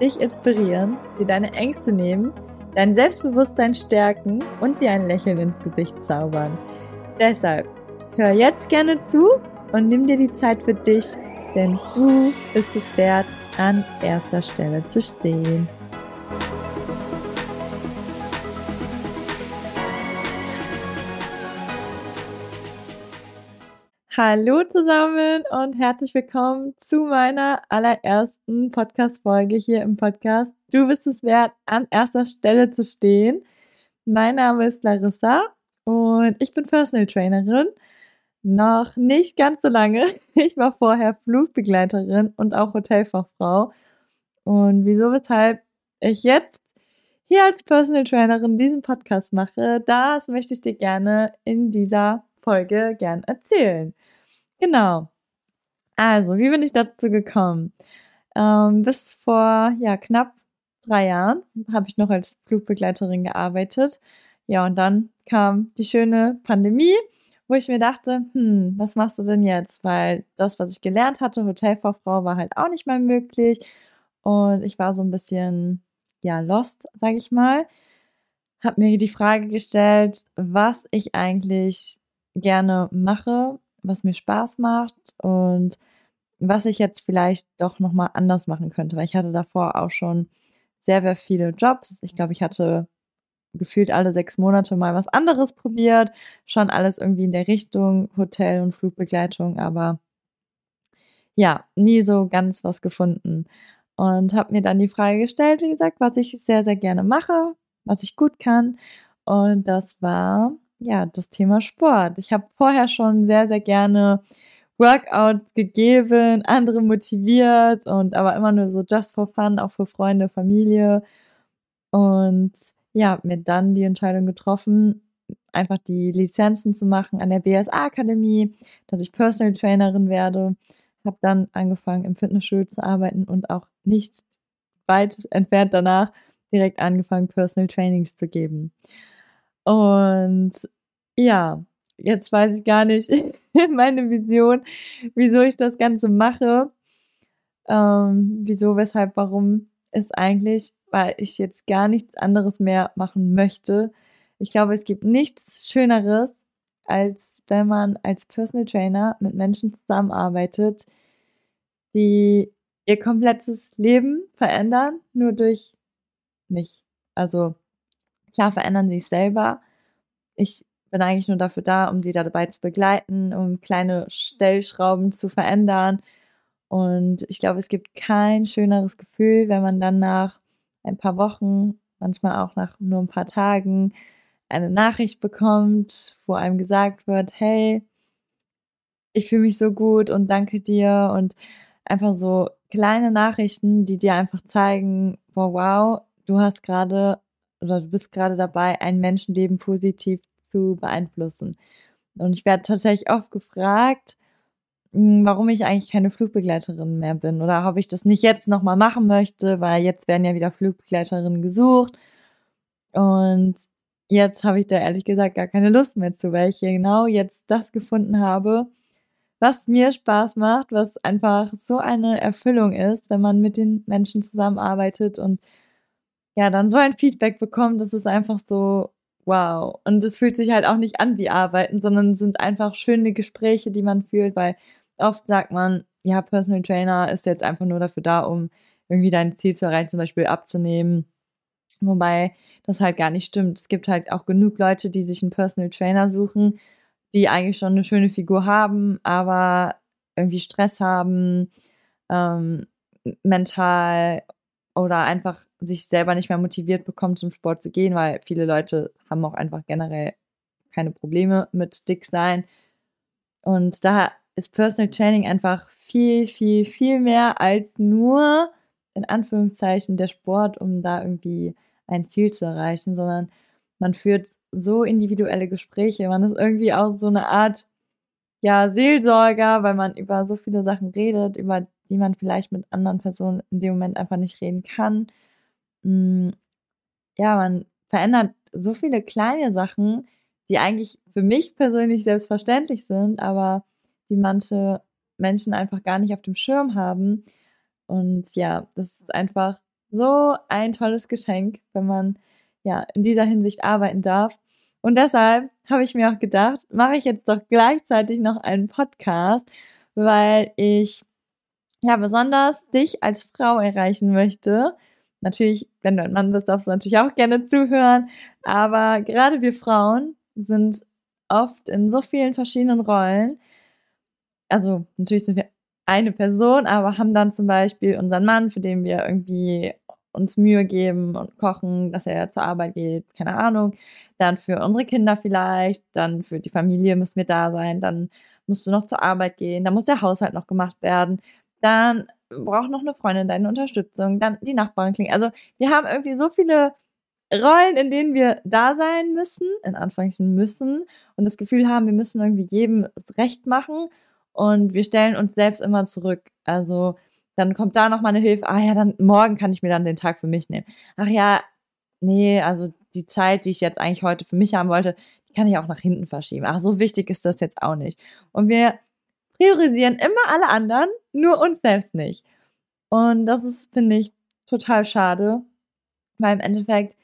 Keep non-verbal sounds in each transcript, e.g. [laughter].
dich inspirieren, dir deine Ängste nehmen, dein Selbstbewusstsein stärken und dir ein Lächeln ins Gesicht zaubern. Deshalb hör jetzt gerne zu und nimm dir die Zeit für dich, denn du bist es wert, an erster Stelle zu stehen. Hallo zusammen und herzlich willkommen zu meiner allerersten Podcast-Folge hier im Podcast. Du bist es wert, an erster Stelle zu stehen. Mein Name ist Larissa und ich bin Personal Trainerin. Noch nicht ganz so lange. [laughs] Ich war vorher Flugbegleiterin und auch Hotelfachfrau. Und wieso, weshalb ich jetzt hier als Personal Trainerin diesen Podcast mache, das möchte ich dir gerne in dieser Folge gern erzählen. Genau. Also, wie bin ich dazu gekommen? Ähm, bis vor ja, knapp drei Jahren habe ich noch als Flugbegleiterin gearbeitet. Ja, und dann kam die schöne Pandemie, wo ich mir dachte, hm, was machst du denn jetzt? Weil das, was ich gelernt hatte, Hotelfachfrau, war halt auch nicht mehr möglich. Und ich war so ein bisschen, ja, lost, sage ich mal. Habe mir die Frage gestellt, was ich eigentlich gerne mache was mir Spaß macht und was ich jetzt vielleicht doch nochmal anders machen könnte, weil ich hatte davor auch schon sehr, sehr viele Jobs. Ich glaube, ich hatte gefühlt alle sechs Monate mal was anderes probiert, schon alles irgendwie in der Richtung Hotel- und Flugbegleitung, aber ja, nie so ganz was gefunden. Und habe mir dann die Frage gestellt, wie gesagt, was ich sehr, sehr gerne mache, was ich gut kann. Und das war ja, das Thema Sport. Ich habe vorher schon sehr, sehr gerne Workouts gegeben, andere motiviert und aber immer nur so just for fun, auch für Freunde, Familie. Und ja, mir dann die Entscheidung getroffen, einfach die Lizenzen zu machen an der BSA Akademie, dass ich Personal Trainerin werde. Habe dann angefangen im Fitnessstudio zu arbeiten und auch nicht weit entfernt danach direkt angefangen Personal Trainings zu geben. Und ja, jetzt weiß ich gar nicht [laughs] meine Vision, wieso ich das Ganze mache. Ähm, wieso, weshalb, warum ist eigentlich, weil ich jetzt gar nichts anderes mehr machen möchte. Ich glaube, es gibt nichts Schöneres, als wenn man als Personal Trainer mit Menschen zusammenarbeitet, die ihr komplettes Leben verändern, nur durch mich. Also klar verändern sie sich selber. Ich bin eigentlich nur dafür da, um sie dabei zu begleiten, um kleine Stellschrauben zu verändern. Und ich glaube, es gibt kein schöneres Gefühl, wenn man dann nach ein paar Wochen, manchmal auch nach nur ein paar Tagen, eine Nachricht bekommt, wo einem gesagt wird, hey, ich fühle mich so gut und danke dir und einfach so kleine Nachrichten, die dir einfach zeigen, wow, wow, du hast gerade oder du bist gerade dabei, ein Menschenleben positiv zu beeinflussen. Und ich werde tatsächlich oft gefragt, hm, warum ich eigentlich keine Flugbegleiterin mehr bin oder ob ich das nicht jetzt nochmal machen möchte, weil jetzt werden ja wieder Flugbegleiterinnen gesucht. Und jetzt habe ich da ehrlich gesagt gar keine Lust mehr zu, weil ich genau jetzt das gefunden habe, was mir Spaß macht, was einfach so eine Erfüllung ist, wenn man mit den Menschen zusammenarbeitet und ja, dann so ein Feedback bekommt, das ist einfach so wow. Und es fühlt sich halt auch nicht an wie Arbeiten, sondern sind einfach schöne Gespräche, die man fühlt, weil oft sagt man, ja, Personal Trainer ist jetzt einfach nur dafür da, um irgendwie dein Ziel zu erreichen, zum Beispiel abzunehmen. Wobei das halt gar nicht stimmt. Es gibt halt auch genug Leute, die sich einen Personal Trainer suchen, die eigentlich schon eine schöne Figur haben, aber irgendwie Stress haben, ähm, mental oder einfach sich selber nicht mehr motiviert bekommt, zum Sport zu gehen, weil viele Leute haben auch einfach generell keine Probleme mit dick sein. Und da ist Personal Training einfach viel, viel, viel mehr als nur in Anführungszeichen der Sport, um da irgendwie ein Ziel zu erreichen, sondern man führt so individuelle Gespräche. Man ist irgendwie auch so eine Art ja, Seelsorger, weil man über so viele Sachen redet, über die man vielleicht mit anderen Personen in dem Moment einfach nicht reden kann. Hm, ja, man verändert so viele kleine Sachen, die eigentlich für mich persönlich selbstverständlich sind, aber die manche Menschen einfach gar nicht auf dem Schirm haben. Und ja, das ist einfach so ein tolles Geschenk, wenn man ja in dieser Hinsicht arbeiten darf. Und deshalb habe ich mir auch gedacht, mache ich jetzt doch gleichzeitig noch einen Podcast, weil ich ja besonders dich als Frau erreichen möchte. Natürlich, wenn du ein Mann bist, darfst du natürlich auch gerne zuhören. Aber gerade wir Frauen sind oft in so vielen verschiedenen Rollen. Also natürlich sind wir eine Person, aber haben dann zum Beispiel unseren Mann, für den wir irgendwie uns Mühe geben und kochen, dass er zur Arbeit geht, keine Ahnung. Dann für unsere Kinder vielleicht, dann für die Familie müssen wir da sein, dann musst du noch zur Arbeit gehen, dann muss der Haushalt noch gemacht werden, dann braucht noch eine Freundin deine Unterstützung, dann die Nachbarin klingen. Also wir haben irgendwie so viele Rollen, in denen wir da sein müssen, in Anführungszeichen müssen und das Gefühl haben, wir müssen irgendwie jedem Recht machen und wir stellen uns selbst immer zurück. Also dann kommt da noch mal eine Hilfe. Ah ja, dann morgen kann ich mir dann den Tag für mich nehmen. Ach ja, nee, also die Zeit, die ich jetzt eigentlich heute für mich haben wollte, die kann ich auch nach hinten verschieben. Ach, so wichtig ist das jetzt auch nicht. Und wir priorisieren immer alle anderen, nur uns selbst nicht. Und das ist, finde ich, total schade, weil im Endeffekt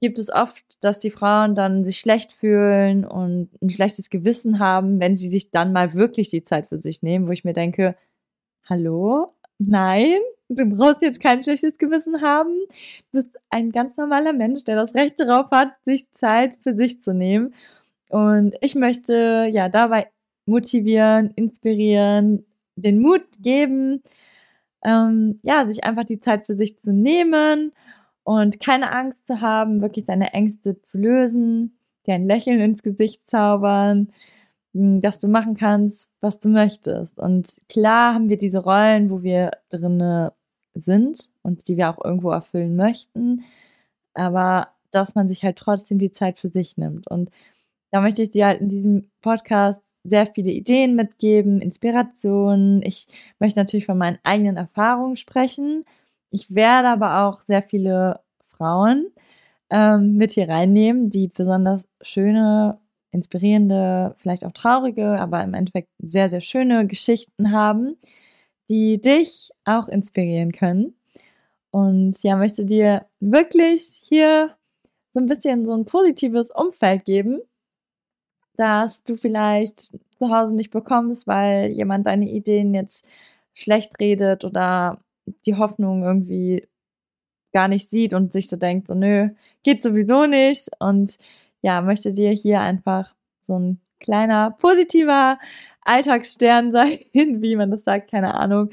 gibt es oft, dass die Frauen dann sich schlecht fühlen und ein schlechtes Gewissen haben, wenn sie sich dann mal wirklich die Zeit für sich nehmen, wo ich mir denke, hallo, nein, du brauchst jetzt kein schlechtes Gewissen haben. Du bist ein ganz normaler Mensch, der das Recht darauf hat, sich Zeit für sich zu nehmen. Und ich möchte ja dabei motivieren, inspirieren, den Mut geben, ähm, ja, sich einfach die Zeit für sich zu nehmen und keine Angst zu haben, wirklich deine Ängste zu lösen, dir ein Lächeln ins Gesicht zaubern, dass du machen kannst, was du möchtest. Und klar haben wir diese Rollen, wo wir drinne sind und die wir auch irgendwo erfüllen möchten, aber dass man sich halt trotzdem die Zeit für sich nimmt. Und da möchte ich dir halt in diesem Podcast sehr viele Ideen mitgeben, Inspirationen. Ich möchte natürlich von meinen eigenen Erfahrungen sprechen. Ich werde aber auch sehr viele Frauen ähm, mit hier reinnehmen, die besonders schöne inspirierende, vielleicht auch traurige, aber im Endeffekt sehr, sehr schöne Geschichten haben, die dich auch inspirieren können. Und ja, möchte dir wirklich hier so ein bisschen so ein positives Umfeld geben, dass du vielleicht zu Hause nicht bekommst, weil jemand deine Ideen jetzt schlecht redet oder die Hoffnung irgendwie gar nicht sieht und sich so denkt, so nö, geht sowieso nicht. Und ja, möchte dir hier einfach so ein kleiner positiver Alltagsstern [laughs] sein, wie man das sagt, keine Ahnung.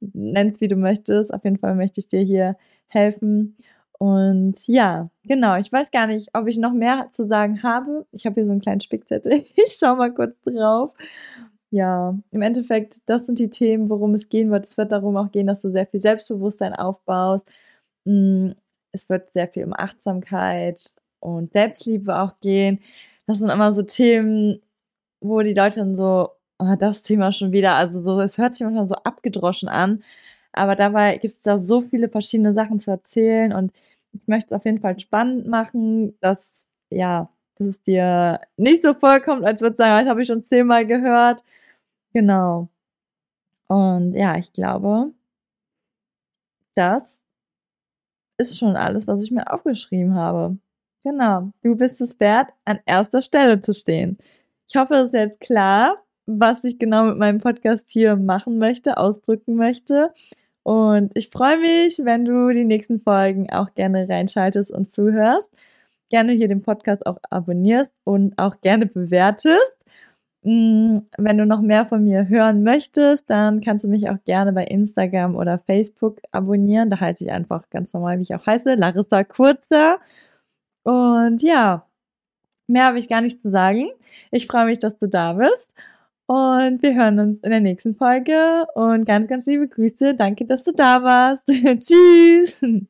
Nenn's wie du möchtest. Auf jeden Fall möchte ich dir hier helfen. Und ja, genau, ich weiß gar nicht, ob ich noch mehr zu sagen habe. Ich habe hier so einen kleinen Spickzettel. [laughs] Ich schau mal kurz drauf. Ja, im Endeffekt, das sind die Themen, worum es gehen wird. Es wird darum auch gehen, dass du sehr viel Selbstbewusstsein aufbaust. Mm, es wird sehr viel um Achtsamkeit und Selbstliebe auch gehen. Das sind immer so Themen, wo die Leute dann so, oh, das Thema schon wieder, also so, es hört sich manchmal so abgedroschen an, aber dabei gibt es da so viele verschiedene Sachen zu erzählen und ich möchte es auf jeden Fall spannend machen, dass, ja, dass es dir nicht so vorkommt, als würde sagen, das habe ich schon zehnmal gehört. Genau. Und ja, ich glaube, das ist schon alles, was ich mir aufgeschrieben habe. Genau, du bist es wert, an erster Stelle zu stehen. Ich hoffe, es ist jetzt klar, was ich genau mit meinem Podcast hier machen möchte, ausdrücken möchte. Und ich freue mich, wenn du die nächsten Folgen auch gerne reinschaltest und zuhörst. Gerne hier den Podcast auch abonnierst und auch gerne bewertest. Mm, wenn du noch mehr von mir hören möchtest, dann kannst du mich auch gerne bei Instagram oder Facebook abonnieren. Da heiße ich einfach ganz normal, wie ich auch heiße, Larissa Kurzer. Und ja, mehr habe ich gar nicht zu sagen. Ich freue mich, dass du da bist. Und wir hören uns in der nächsten Folge und ganz, ganz liebe Grüße. Danke, dass du da warst. [laughs] Tschüss.